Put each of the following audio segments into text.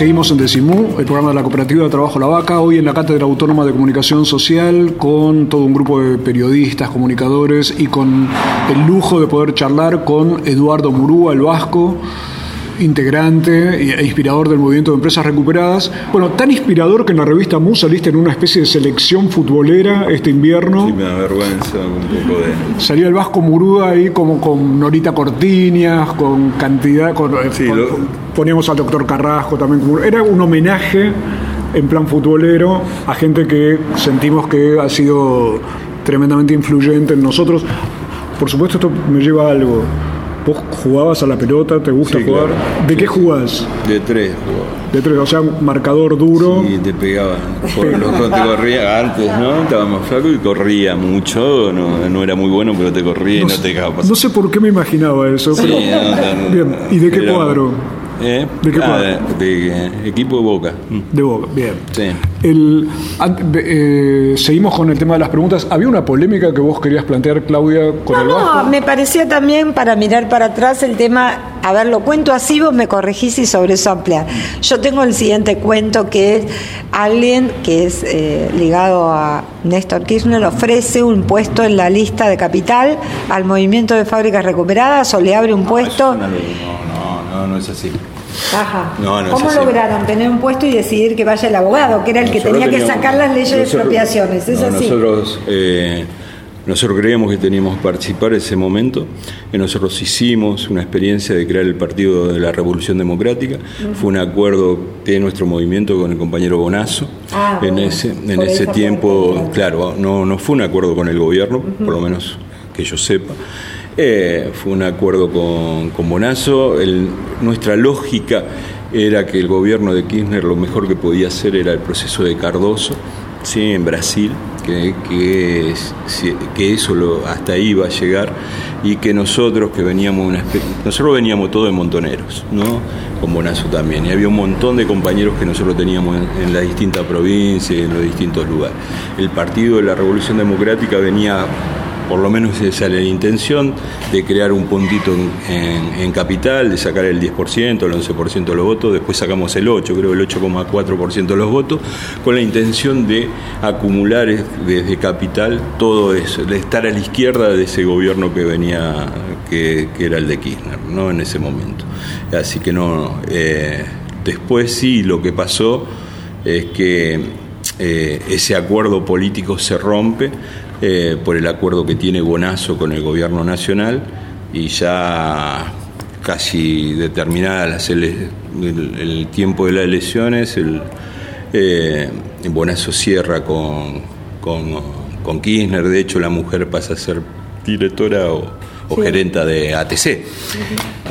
Seguimos en Decimú, el programa de la Cooperativa de Trabajo La Vaca, hoy en la Cátedra Autónoma de Comunicación Social con todo un grupo de periodistas, comunicadores y con el lujo de poder charlar con Eduardo Murúa, el vasco, integrante e inspirador del movimiento de empresas recuperadas. Bueno, tan inspirador que en la revista Mu saliste en una especie de selección futbolera este invierno. Sí, me da vergüenza un poco de... Salía el Vasco Murúa ahí como con Norita Cortiñas, con cantidad... Con, Sí, con- lo- Poníamos al doctor Carrasco también. como- Era un homenaje en plan futbolero a gente que sentimos que ha sido tremendamente influyente en nosotros. Por supuesto esto me lleva a algo. ¿Vos jugabas a la pelota? ¿Te gusta Sí, jugar? claro. ¿De qué jugás? De tres jugaba. De tres, o sea, marcador duro. Y te pegaba. Por lo que te corría antes, ¿no? Estaba más flaco y corría mucho. No, no era muy bueno, pero te corría y no, sé- te dejaba pasar. no sé por qué me imaginaba eso, Sí, pero... no, no, no. Bien, ¿y de qué Era- cuadro? ¿Eh? ¿De qué Ah, de, de, eh, equipo de Boca. De Boca, bien. Sí. El, eh, seguimos con el tema de las preguntas. ¿Había una polémica que vos querías plantear, Claudia, con No, el no, Vasco? me parecía también para mirar para atrás el tema, a ver, lo cuento así, vos me corregís y sobre eso ampliar. Yo tengo el siguiente cuento que es alguien que es eh, ligado a Néstor Kirchner ofrece un puesto en la lista de capital al movimiento de fábricas recuperadas o le abre un puesto. No, no, no, no es así. Ajá. No, no es ¿Cómo así. lograron tener un puesto y decidir que vaya el abogado, que era el que tenía que sacar las leyes de expropiaciones? ¿Es así? Nosotros, eh, nosotros creíamos que teníamos que participar en ese momento. Y nosotros hicimos una experiencia de crear el Partido de la Revolución Democrática. Fue un acuerdo de nuestro movimiento con el compañero Bonazo. Ah, en bueno, ese, en ese tiempo, claro, no, no fue un acuerdo con el gobierno, por lo menos que yo sepa. Eh, fue un acuerdo con, con Bonazo. Nuestra lógica era que el gobierno de Kirchner lo mejor que podía hacer era el proceso de Cardoso, ¿sí? en Brasil, que, que, que eso lo, hasta ahí iba a llegar y que nosotros que veníamos una nosotros veníamos todos de montoneros, ¿no? con Bonazo también, y había un montón de compañeros que nosotros teníamos en, en las distintas provincias en los distintos lugares. El Partido de la Revolución Democrática venía por lo menos esa era la intención de crear un puntito en, capital, de sacar el 10%, el 11% de los votos, después sacamos el 8, creo el 8,4% de los votos, con la intención de acumular es- desde capital todo eso, de estar a la izquierda de ese gobierno que venía, que, que era el de Kirchner, ¿no? En ese momento. Así que no, eh, después sí lo que pasó es que eh, ese acuerdo político se rompe eh, por el acuerdo que tiene Bonazo con el gobierno nacional y ya casi determinada las ele- el, el tiempo de las elecciones, el, eh, Bonazo cierra con, con, con Kirchner, de hecho la mujer pasa a ser directora o, o gerenta de ATC.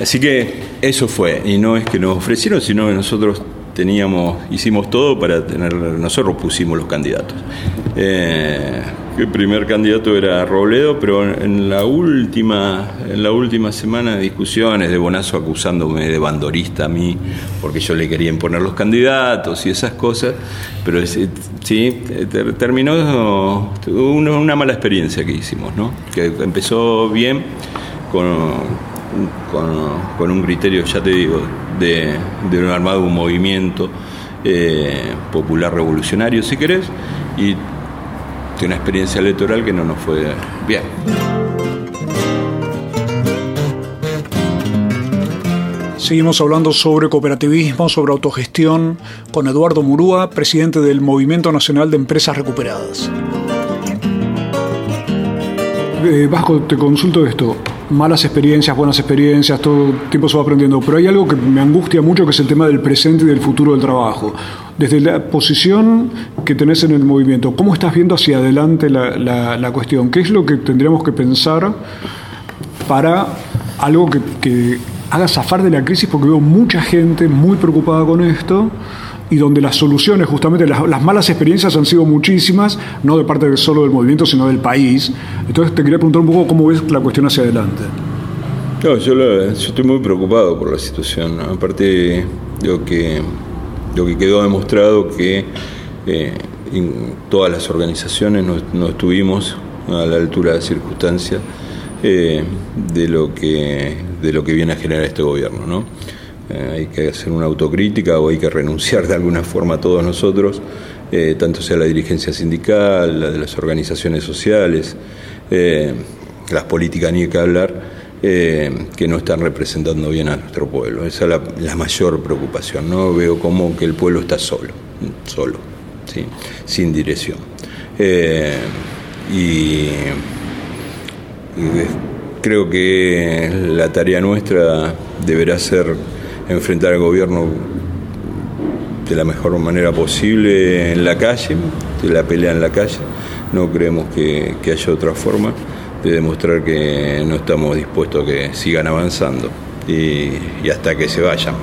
Así que eso fue, y no es que nos ofrecieron, sino que nosotros teníamos, hicimos todo para tener, nosotros pusimos los candidatos. Eh, el primer candidato era Robledo, pero en la última, en la última semana de discusiones de Bonazo acusándome de bandorista a mí, porque yo le quería imponer los candidatos y esas cosas, pero sí, ter- terminó una, mala experiencia que hicimos, ¿no? Que empezó bien con, con, con un criterio, ya te digo, de, de un armado un movimiento eh, popular revolucionario, si querés, y de una experiencia electoral que no nos fue bien. Seguimos hablando sobre cooperativismo, sobre autogestión, con Eduardo Murúa, presidente del Movimiento Nacional de Empresas Recuperadas. Eh, Vasco, te consulto esto. Malas experiencias, buenas experiencias, todo el tiempo se va aprendiendo. Pero hay algo que me angustia mucho, que es el tema del presente y del futuro del trabajo. Desde la posición que tenés en el movimiento, ¿cómo estás viendo hacia adelante la, la- cuestión? ¿Qué es lo que tendríamos que pensar para algo que, que haga zafar de la crisis porque veo mucha gente muy preocupada con esto y donde las soluciones, justamente las, malas experiencias han sido muchísimas, no de parte solo del movimiento, sino del país. Entonces te quería preguntar un poco cómo ves la cuestión hacia adelante. No, yo, estoy muy preocupado por la situación. Aparte, lo que, lo que quedó demostrado que eh, todas las organizaciones no, estuvimos a la altura de circunstancias eh, de, lo que, de lo que viene a generar este gobierno. ¿no? Eh, hay que hacer una autocrítica o hay que renunciar de alguna forma a todos nosotros, eh, tanto sea la dirigencia sindical, la de las organizaciones sociales, las políticas ni que hablar, que no están representando bien a nuestro pueblo. Esa es la, mayor preocupación. No veo como que el pueblo está solo, solo, sin dirección. y creo que la tarea nuestra deberá ser enfrentar al gobierno de la mejor manera posible en la calle, de la pelea en la calle. No creemos que, haya otra forma de demostrar que no estamos dispuestos a que sigan avanzando y, hasta que se vayan.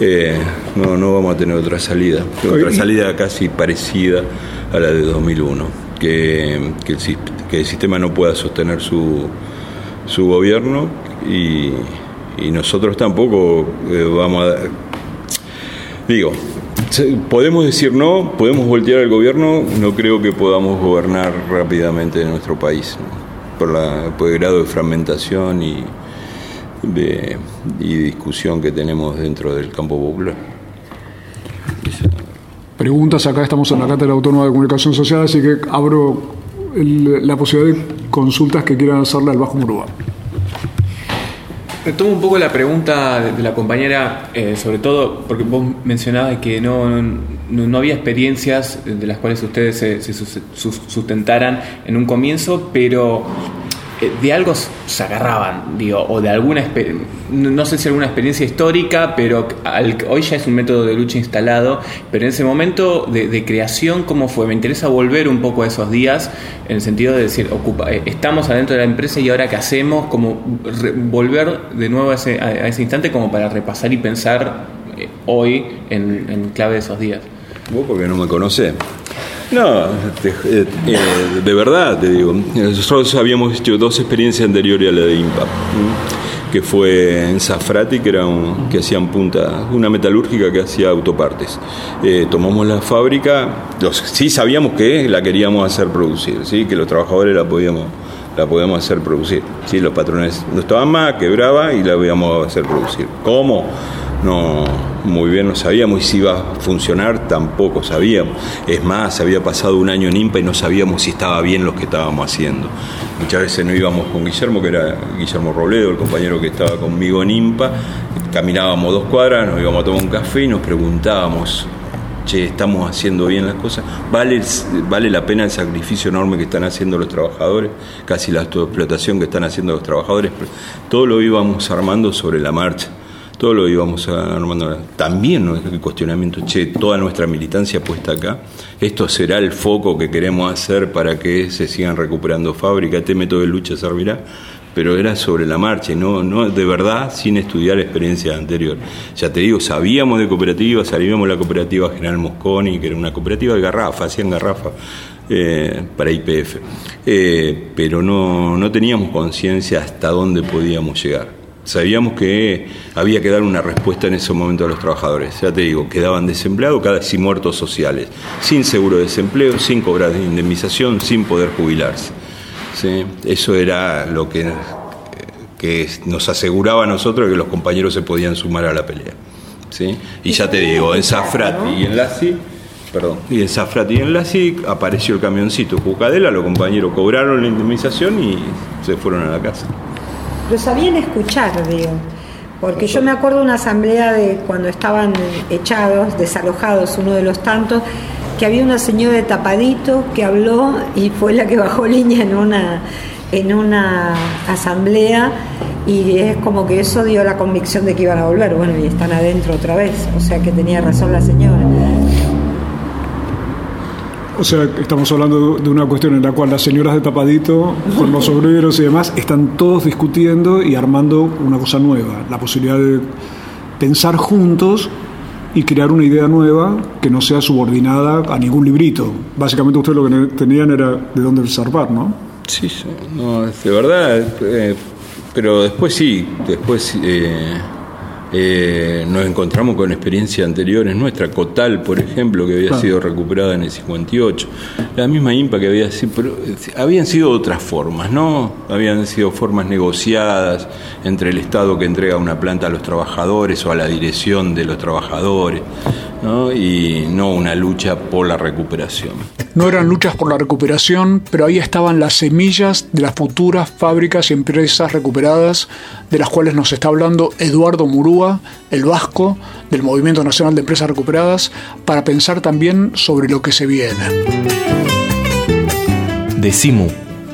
Eh, no, no vamos a tener otra salida, otra salida casi parecida a la de 2001, que, que, el, que el sistema no pueda sostener su, su gobierno y, y nosotros tampoco eh, vamos a... Digo, podemos decir no, podemos voltear al gobierno, no creo que podamos gobernar rápidamente en nuestro país, por, la, el grado de fragmentación y, de, y discusión que tenemos dentro del campo popular. Preguntas, acá estamos en la Cátedra Autónoma de Comunicación Social, así que abro la posibilidad de consultas que quieran hacerle al Bajo Murúa. Tomo un poco la pregunta de la compañera, eh, sobre todo porque vos mencionabas que no, no, había experiencias de las cuales ustedes se, se sustentaran en un comienzo, pero de algo se agarraban, digo, o de alguna, no sé si alguna experiencia histórica, pero hoy ya es un método de lucha instalado, pero en ese momento de, creación, ¿cómo fue? Me interesa volver un poco a esos días, en el sentido de decir, ocupa, eh, estamos adentro de la empresa y ahora qué hacemos, como volver de nuevo a ese, a ese, instante como para repasar y pensar eh, hoy en, en clave de esos días. Vos porque no me conocés. No, eh, de verdad te digo. Nosotros habíamos hecho dos experiencias anteriores a la de IMPA, que fue en Zafrati, que, era que hacían punta, una metalúrgica que hacía autopartes. Eh, tomamos la fábrica, sí sabíamos que la queríamos hacer producir, ¿sí? que los trabajadores la podíamos la podíamos hacer producir. ¿sí? Los patrones no estaban más, quebraba y la podíamos hacer producir. ¿Cómo? No muy bien no sabíamos y si iba a funcionar tampoco sabíamos. Es más, había pasado un año en IMPA y no sabíamos si estaba bien lo que estábamos haciendo. Muchas veces no íbamos con Guillermo, que era Guillermo Robledo, el compañero que estaba conmigo en IMPA, caminábamos dos cuadras, nos íbamos a tomar un café y nos preguntábamos, che, estamos haciendo bien las cosas, ¿Vale, vale la pena el sacrificio enorme que están haciendo los trabajadores, casi la explotación que están haciendo los trabajadores, todo lo íbamos armando sobre la marcha todo lo íbamos armando. También el cuestionamiento, che, toda nuestra militancia puesta acá, esto será el foco que queremos hacer para que se sigan recuperando fábricas, este método de lucha servirá, pero era sobre la marcha, no, no de verdad sin estudiar experiencias anteriores. Ya te digo, sabíamos de cooperativas, sabíamos la cooperativa General Mosconi, que era una cooperativa de garrafa, hacían garrafa. Eh, para IPF, eh, pero no, no teníamos conciencia hasta dónde podíamos llegar. Sabíamos que había que dar una respuesta en ese momento a los trabajadores. Ya te digo, quedaban desempleados, casi muertos sociales, sin seguro de desempleo, sin cobrar indemnización, sin poder jubilarse. Eso era lo que, nos aseguraba a nosotros que los compañeros se podían sumar a la pelea. Y ya te digo, en Zafrati y en Lassi, perdón, y en Zafrati y en Lassi apareció el camioncito Jucadela, los compañeros cobraron la indemnización y se fueron a la casa lo sabían escuchar, digo. Porque yo me acuerdo una asamblea de cuando estaban echados, desalojados, uno de los tantos, que había una señora de tapadito que habló y fue la que bajó línea en una, en una asamblea y es como que eso dio la convicción de que iban a volver. Bueno, y están adentro otra vez, o sea que tenía razón la señora. O sea, estamos hablando de una cuestión en la cual las señoras de tapadito, con los obreros y demás, están todos discutiendo y armando una cosa nueva, la posibilidad de pensar juntos y crear una idea nueva que no sea subordinada a ningún librito. Básicamente ustedes lo que tenían era de dónde zarpar, ¿no? Sí, no, es de verdad, eh, pero después sí, después... Eh eh, nos encontramos con experiencias anteriores nuestra, Cotal, por ejemplo, que había sido recuperada en el 58, la misma IMPA que había sido, pero habían sido otras formas, ¿no? Habían sido formas negociadas entre el Estado que entrega una planta a los trabajadores o a la dirección de los trabajadores, ¿no? Y no una lucha por la recuperación. No eran luchas por la recuperación, pero ahí estaban las semillas de las futuras fábricas y empresas recuperadas, de las cuales nos está hablando Eduardo Murú el Vasco, del Movimiento Nacional de Empresas Recuperadas, para pensar también sobre lo que se viene. Decimu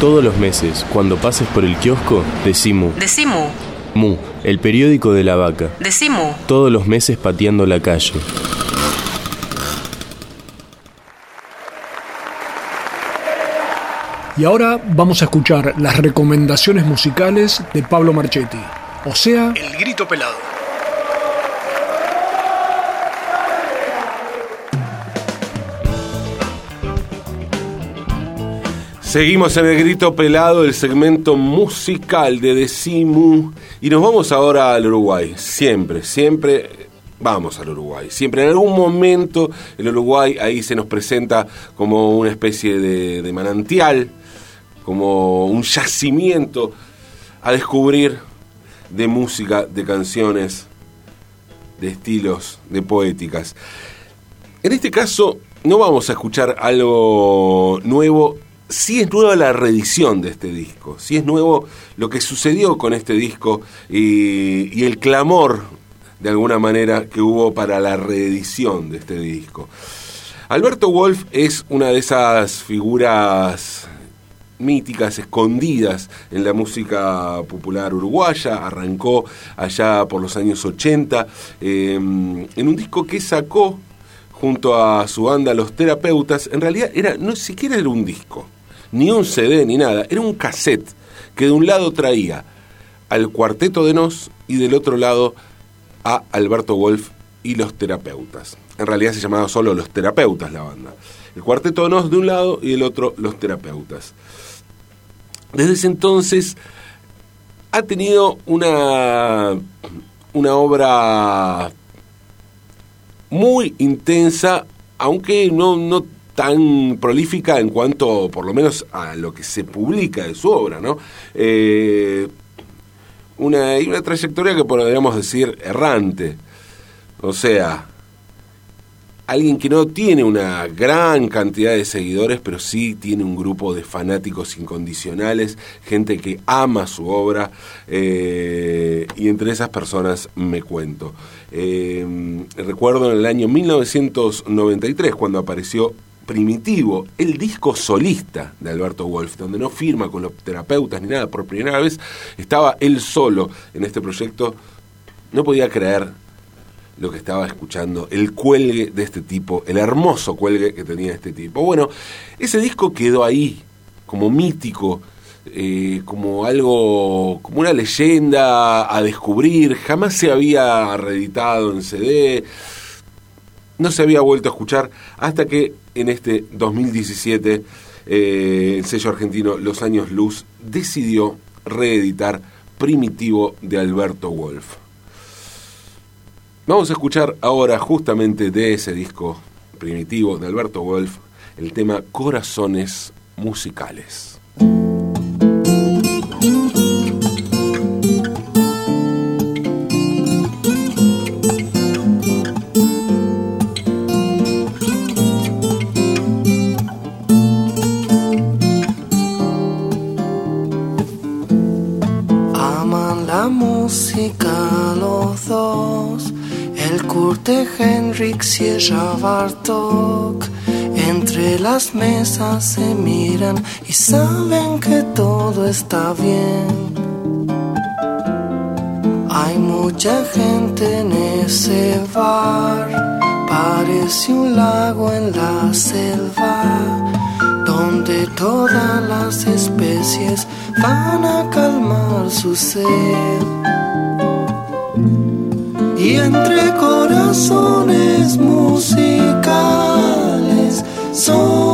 Todos los meses, cuando pases por el kiosco, decimu. Decimu. Mu, el periódico de la vaca. Decimu. Todos los meses pateando la calle. Y ahora vamos a escuchar las recomendaciones musicales de Pablo Marchetti, o sea, El Grito Pelado. Seguimos en el grito pelado, el segmento musical de Decimu. Y nos vamos ahora al Uruguay. Siempre, siempre vamos al Uruguay. Siempre en algún momento el Uruguay ahí se nos presenta como una especie de manantial como un yacimiento a descubrir de música, de canciones, de estilos, de poéticas. En este caso no vamos a escuchar algo nuevo, sí es nueva la reedición de este disco, sí es nuevo lo que sucedió con este disco y, el clamor de alguna manera que hubo para la reedición de este disco. Alberto Wolf es una de esas figuras míticas, escondidas en la música popular uruguaya, arrancó allá por los años 80, em, en un disco que sacó junto a su banda Los Terapeutas, en realidad era, no siquiera era un disco, ni un CD, ni nada, era un cassette que de un lado traía al cuarteto de Nos y del otro lado a Alberto Wolf y los terapeutas. En realidad se llamaba solo los terapeutas la banda. El cuarteto de Nos de un lado y el otro los terapeutas. Desde ese entonces ha tenido una, una obra muy intensa, aunque no tan prolífica en cuanto, por lo menos, a lo que se publica de su obra, ¿no? Eh, una, una trayectoria que podríamos decir errante. O sea, alguien que no tiene una gran cantidad de seguidores, pero sí tiene un grupo de fanáticos incondicionales, gente que ama su obra, eh, y entre esas personas me cuento. Eh, recuerdo en el año 1993, cuando apareció Primitivo, el disco solista de Alberto Wolf, donde no firma con los terapeutas ni nada, por primera vez estaba él solo en este proyecto, no podía creer lo que estaba escuchando, el cuelgue de este tipo, el hermoso cuelgue que tenía este tipo. Bueno, ese disco quedó ahí, como mítico, eh, como algo, como una leyenda a descubrir, jamás se había reeditado en CD, no se había vuelto a escuchar hasta que en este 2017 eh, el sello argentino Los Años Luz decidió reeditar Primitivo de Alberto Wolf. Vamos a escuchar ahora justamente de ese disco primitivo de Alberto Wolf el tema Corazones Musicales. Cierra Bartok. Entre las mesas se miran y saben que todo está bien. Hay mucha gente en ese bar, parece un lago en la selva, donde todas las especies van a calmar su sed. Y entre corazones musicales son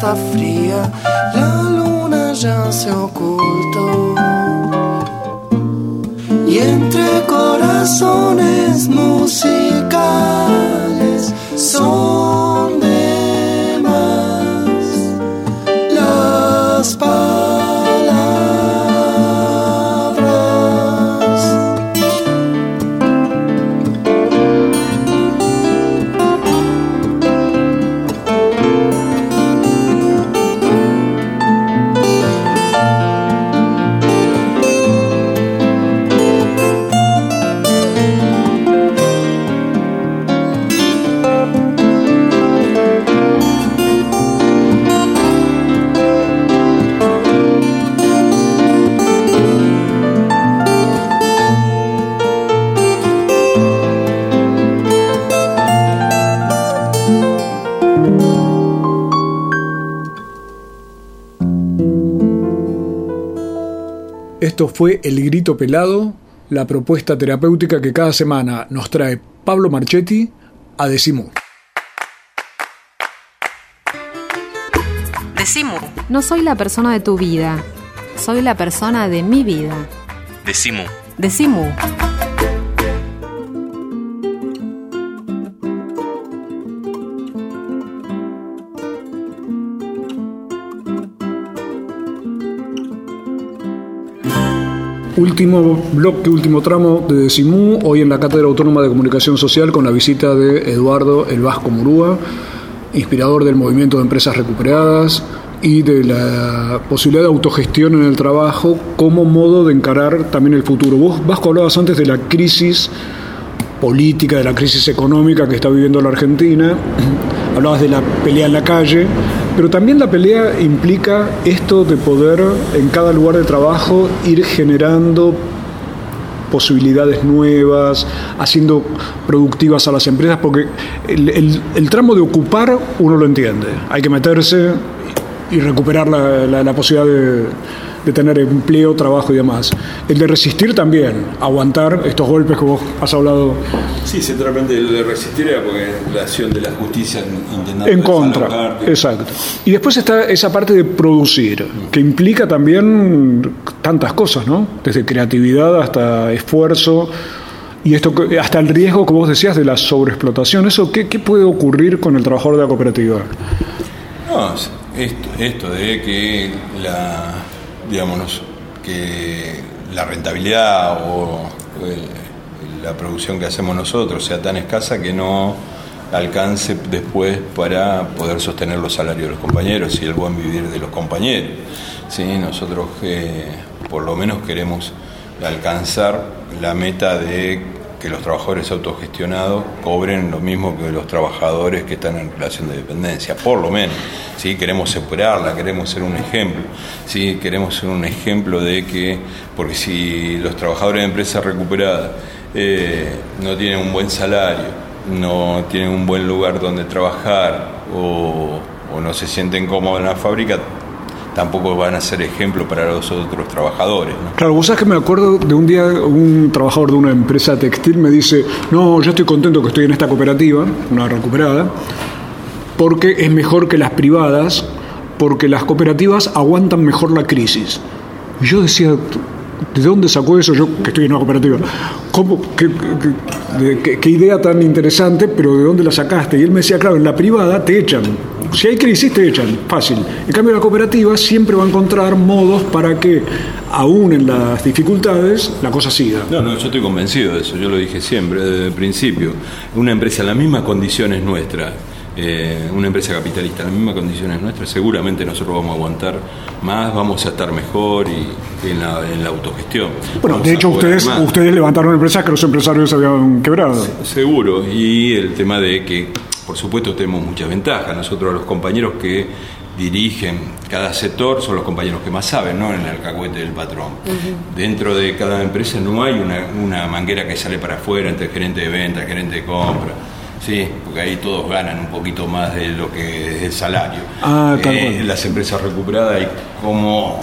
está fría, la luna ya se ocultó. Y entre corazones musicales son fue El Grito Pelado, la propuesta terapéutica que cada semana nos trae Pablo Marchetti a Decimu. Decimu. No soy la persona de tu vida, soy la persona de mi vida. Decimu. Decimu. Último bloque, último tramo de Decimú, hoy en la Cátedra Autónoma de Comunicación Social con la visita de Eduardo El Vasco Murúa, inspirador del movimiento de empresas recuperadas y de la posibilidad de autogestión en el trabajo como modo de encarar también el futuro. Vos, Vasco, hablabas antes de la crisis política, de la crisis económica que está viviendo la Argentina, hablabas de la pelea en la calle, pero también la pelea implica esto de poder en cada lugar de trabajo ir generando posibilidades nuevas, haciendo productivas a las empresas, porque el, tramo de ocupar uno lo entiende, hay que meterse y recuperar la, la posibilidad de de tener empleo, trabajo y demás. El de resistir también, aguantar estos golpes que vos has hablado. Sí, centralmente el de resistir era porque la acción de la justicia intentando... En contra, exacto. Y después está esa parte de producir, que implica también tantas cosas, ¿no? Desde creatividad hasta esfuerzo. Y esto hasta el riesgo que vos decías de la sobreexplotación, ¿eso qué, qué puede ocurrir con el trabajador de la cooperativa? No, esto, esto de que la, digamos, que la rentabilidad o la producción que hacemos nosotros sea tan escasa que no alcance después para poder sostener los salarios de los compañeros y el buen vivir de los compañeros. ¿Sí? Nosotros eh, por lo menos queremos alcanzar la meta de que los trabajadores autogestionados cobren lo mismo que los trabajadores que están en relación de dependencia, por lo menos. ¿sí? Queremos separarla, queremos ser un ejemplo, ¿sí? queremos ser un ejemplo de que, porque si los trabajadores de empresas recuperadas eh, no tienen un buen salario no tienen un buen lugar donde trabajar o, o no se sienten cómodos en la fábrica, tampoco van a ser ejemplo para los otros trabajadores. Claro, vos sabes que me acuerdo de un día un trabajador de una empresa textil me dice, no, yo estoy contento que estoy en esta cooperativa, una recuperada, porque es mejor que las privadas, porque las cooperativas aguantan mejor la crisis. Y yo decía, ¿de dónde sacó eso? Yo que estoy en una cooperativa. ¿Cómo, qué, idea tan interesante, pero ¿de dónde la sacaste? Y él me decía, claro, en la privada te echan. Si hay crisis, te echan, fácil. En cambio, la cooperativa siempre va a encontrar modos para que, aún en las dificultades, la cosa siga. No, no, yo estoy convencido de eso, yo lo dije siempre, desde el principio. Una empresa en las mismas condiciones nuestras eh, una empresa capitalista en las mismas condiciones nuestras, seguramente nosotros vamos a aguantar más, vamos a estar mejor y, en, la, autogestión. Bueno, de hecho ustedes, ustedes levantaron empresas que los empresarios habían quebrado. seguro, y el tema de que, por supuesto, tenemos muchas ventajas. Nosotros los compañeros que dirigen cada sector son los compañeros que más saben, ¿no? En el alcahuete del patrón. Dentro de cada empresa no hay una, una manguera que sale para afuera entre el gerente de venta, el gerente de compra Sí, porque ahí todos ganan un poquito más de lo que es el salario. Ah, eh, las empresas recuperadas y como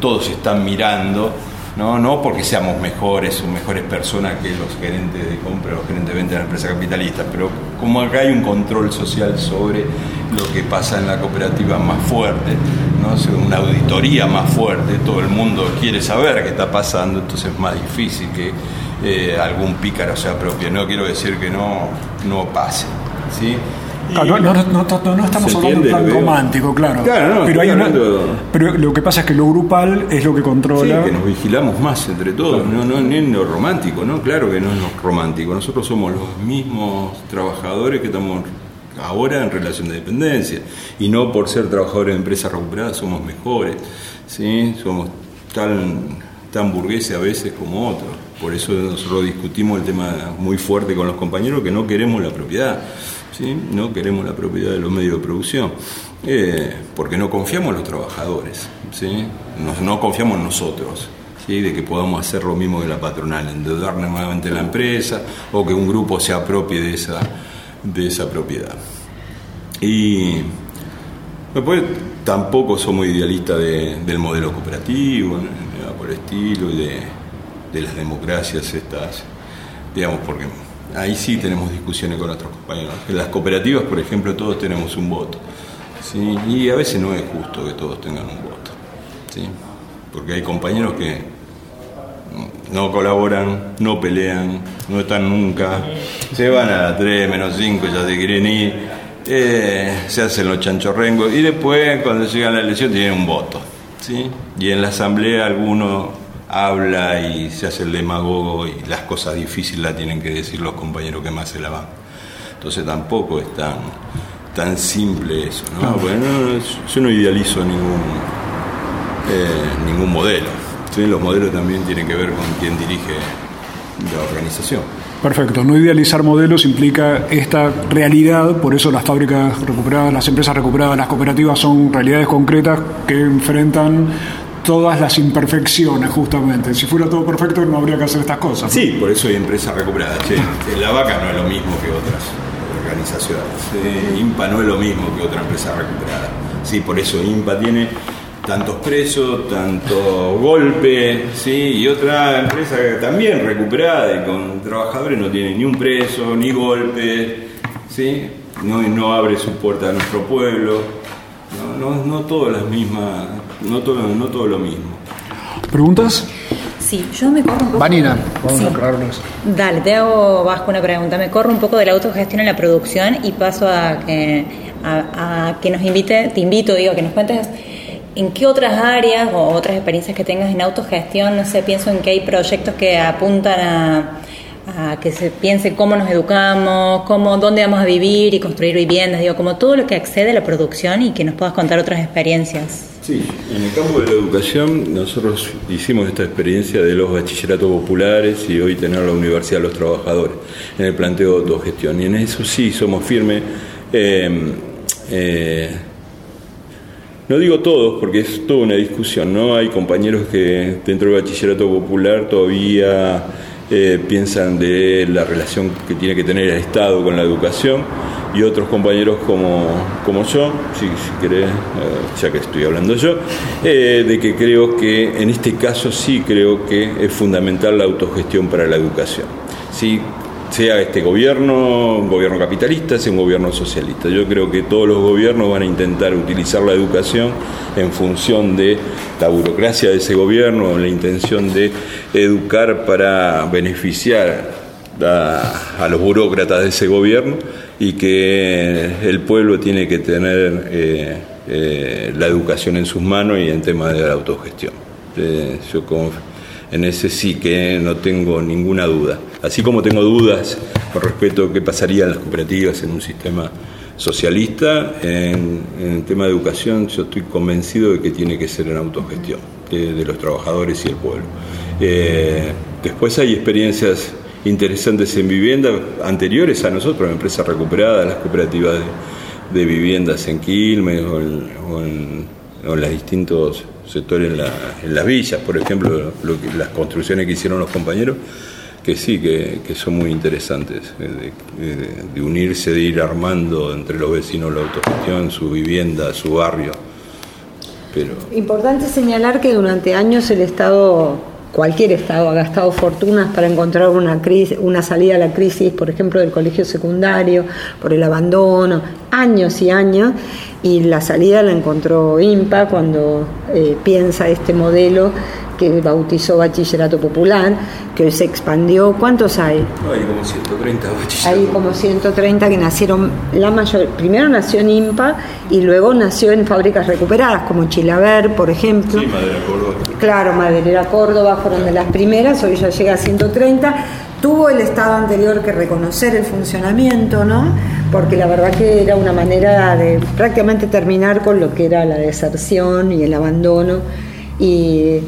todos están mirando, ¿no? no porque seamos mejores o mejores personas que los gerentes de compra o los gerentes de venta de la empresa capitalista, pero como acá hay un control social sobre lo que pasa en la cooperativa más fuerte, ¿no? una auditoría más fuerte, todo el mundo quiere saber qué está pasando, entonces es más difícil que eh, algún pícaro se apropie. No quiero decir que no, no pase. ¿sí? no, estamos hablando de plan romántico, claro. pero, lo que pasa es que lo grupal es lo que controla. que nos vigilamos más entre todos, no, no en lo romántico, ¿no? Claro que no es lo romántico. Nosotros somos los mismos trabajadores que estamos ahora en relación de dependencia. Y no por ser trabajadores de empresas recuperadas somos mejores, ¿sí? Somos tan, tan burgueses a veces como otros. Por eso nosotros discutimos el tema muy fuerte con los compañeros que no queremos la propiedad, ¿sí? no queremos la propiedad de los medios de producción, eh, porque no confiamos en los trabajadores, ¿sí? no, confiamos en nosotros. ¿Sí? de que podamos hacer lo mismo que la patronal, endeudar nuevamente la empresa o que un grupo se apropie de esa, de esa propiedad. Y después tampoco somos idealistas del modelo cooperativo, por el estilo y de, de las democracias estas, digamos, porque ahí sí tenemos discusiones con nuestros compañeros. En las cooperativas, por ejemplo, todos tenemos un voto. Y a veces no es justo que todos tengan un voto. ¿sí? Porque hay compañeros que no colaboran, no pelean, no están nunca, se van a las 3 menos 5, ya se quieren ir, eh, se hacen los chanchorrengos y después cuando llegan a la elección tienen un voto. ¿sí? Y en la asamblea algunos habla y se hace el demagogo y las cosas difíciles las tienen que decir los compañeros que más se la van. Entonces tampoco es tan, tan simple eso. ¿no? Bueno, yo no idealizo ningún, eh, ningún modelo. Los modelos también tienen que ver con quién dirige la organización. Perfecto, no idealizar modelos implica esta realidad, por eso las fábricas recuperadas, las empresas recuperadas, las cooperativas son realidades concretas que enfrentan todas las imperfecciones, justamente. Si fuera todo perfecto, no habría que hacer estas cosas. Sí, por eso hay empresas recuperadas. La vaca no es lo mismo que otras organizaciones. IMPA no es lo mismo que otra empresa recuperada. Sí, por eso IMPA tiene tantos presos, tanto golpe, ¿sí? y otra empresa también recuperada y con trabajadores no tiene ni un preso, ni golpe, ¿sí? no, no abre su puerta a nuestro pueblo, no, no, no todas las mismas no todo, no todo lo mismo. ¿Preguntas? Sí, yo me corro un poco. Vanina, vamos a aclararnos. Dale, te hago Vasco una pregunta. Me corro un poco de la autogestión en la producción y paso a que, a, que nos invite, te invito, digo, que nos cuentes en qué otras áreas o otras experiencias que tengas en autogestión, no sé, pienso en que hay proyectos que apuntan a a que se piense cómo nos educamos, cómo, dónde vamos a vivir y construir viviendas, digo, como todo lo que accede a la producción y que nos puedas contar otras experiencias. Sí, en el campo de la educación nosotros hicimos esta experiencia de los bachilleratos populares y hoy tener la Universidad de los Trabajadores en el planteo de autogestión. Y en eso sí somos firmes. Eh, eh, no digo todos, porque es toda una discusión, ¿no? Hay compañeros que dentro del bachillerato popular todavía eh, piensan de la relación que tiene que tener el Estado con la educación y otros compañeros como, como yo, si, si querés, eh, ya que estoy hablando yo, eh, de que creo que en este caso sí creo que es fundamental la autogestión para la educación. Sí, sea este gobierno, un gobierno capitalista, sea un gobierno socialista. Yo creo que todos los gobiernos van a intentar utilizar la educación en función de la burocracia de ese gobierno, la intención de educar para beneficiar a, los burócratas de ese gobierno y que el pueblo tiene que tener eh, eh, la educación en sus manos y en temas de la autogestión. Eh, yo en ese sí que no tengo ninguna duda. Así como tengo dudas con respecto a qué pasaría en las cooperativas en un sistema socialista, en, el tema de educación yo estoy convencido de que tiene que ser en autogestión de, los trabajadores y el pueblo. Eh, después hay experiencias interesantes en vivienda anteriores a nosotros, empresas recuperadas, las cooperativas de, viviendas en Quilmes o en, los distintos sectores en, las villas, por ejemplo, las construcciones que hicieron los compañeros que sí, que, son muy interesantes, eh, de, unirse, de ir armando entre los vecinos la autogestión, su vivienda, su barrio. Pero... Importante señalar que durante años el Estado, cualquier Estado, ha gastado fortunas para encontrar una, crisis, una salida a la crisis, por ejemplo, del colegio secundario, por el abandono, años y años, y la salida la encontró IMPA cuando eh, piensa este modelo que bautizó Bachillerato Popular, que se expandió. ¿Cuántos hay? hay como 130 bachilleratos. Hay como 130 que nacieron, la mayor, primero nació en IMPA y luego nació en fábricas recuperadas, como Chilaver, por ejemplo. Sí, Madera Córdoba. Claro, Maderera Córdoba fueron de las primeras, hoy ya llega a 130. Tuvo el Estado anterior que reconocer el funcionamiento, ¿no? Porque la verdad que era una manera de prácticamente terminar con lo que era la deserción y el abandono. Y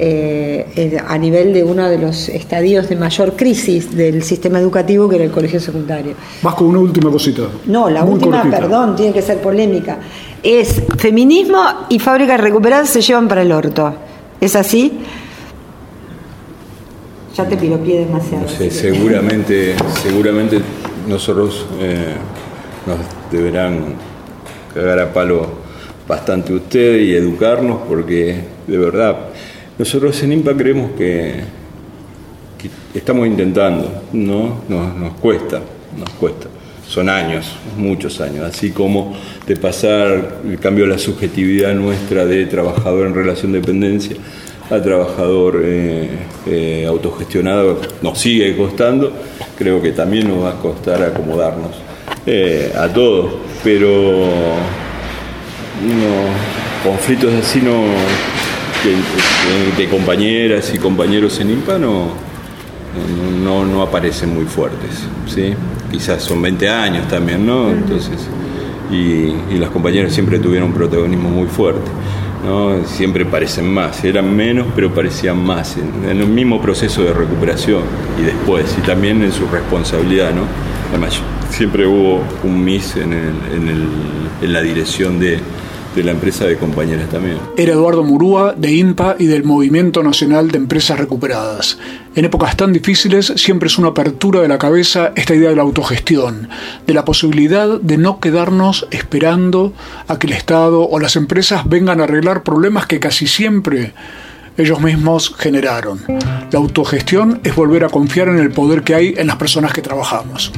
eh, a nivel de uno de los estadios de mayor crisis del sistema educativo que era el colegio secundario. Vas con una última cosita. No, la última, perdón, tiene que ser polémica. Es feminismo y fábricas recuperadas se llevan para el orto. ¿Es así? Ya te piropié demasiado. seguramente, seguramente nosotros eh, nos deberán cagar a palo bastante ustedes y educarnos porque de verdad nosotros en IMPA creemos que, estamos intentando, ¿no? Nos, cuesta, nos cuesta. Son años, muchos años, así como de pasar el cambio de la subjetividad nuestra de trabajador en relación de dependencia a trabajador eh, eh, autogestionado nos sigue costando, creo que también nos va a costar acomodarnos eh, a todos, pero conflictos así no, de, compañeras y compañeros en IMPA no, no, aparecen muy fuertes, ¿sí? Quizás son 20 años también, ¿no? Entonces, y, las compañeras siempre tuvieron un protagonismo muy fuerte. ¿no? Siempre parecen más, eran menos, pero parecían más en, el mismo proceso de recuperación y después, y también en su responsabilidad, ¿no? Además, siempre hubo un MIS en, en la dirección de, de la empresa de compañeras también. Era Eduardo Murúa, de INPA y del Movimiento Nacional de Empresas Recuperadas. En épocas tan difíciles siempre es una apertura de la cabeza esta idea de la autogestión, de la posibilidad de no quedarnos esperando a que el Estado o las empresas vengan a arreglar problemas que casi siempre ellos mismos generaron. La autogestión es volver a confiar en el poder que hay en las personas que trabajamos.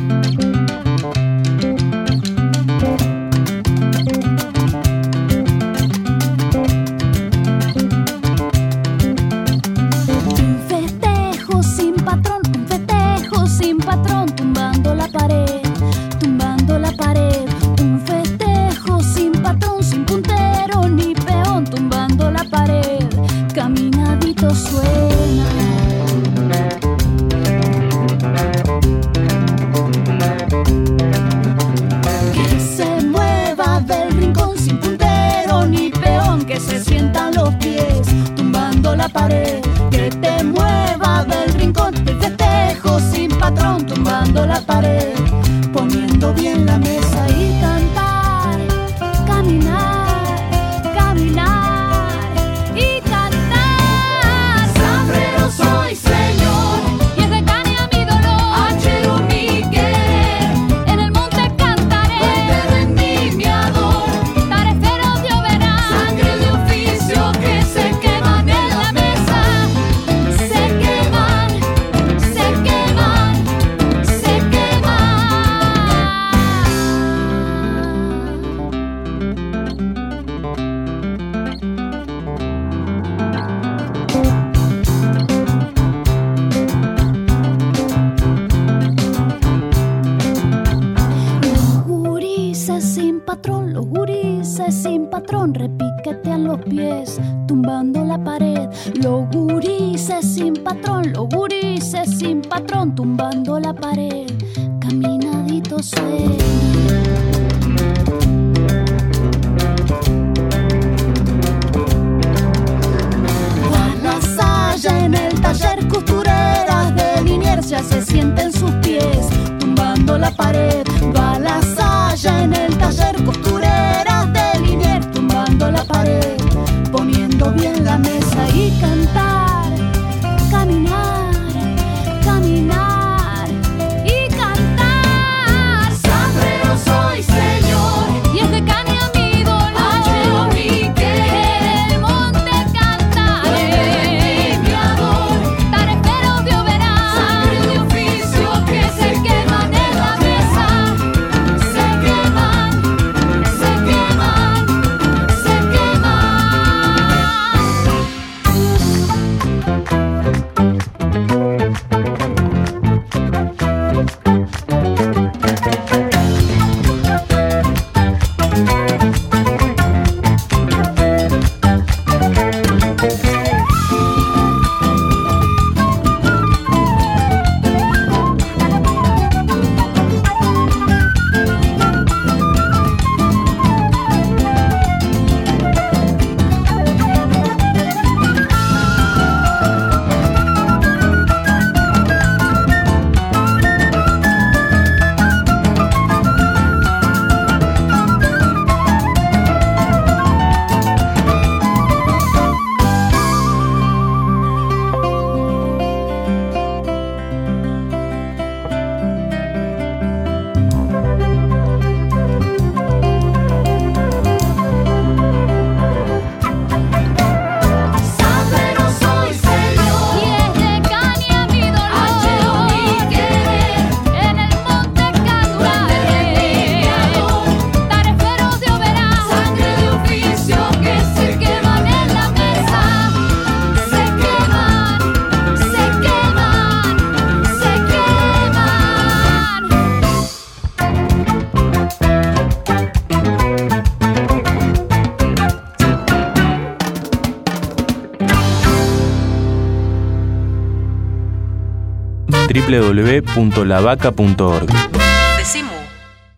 www.lavaca.org.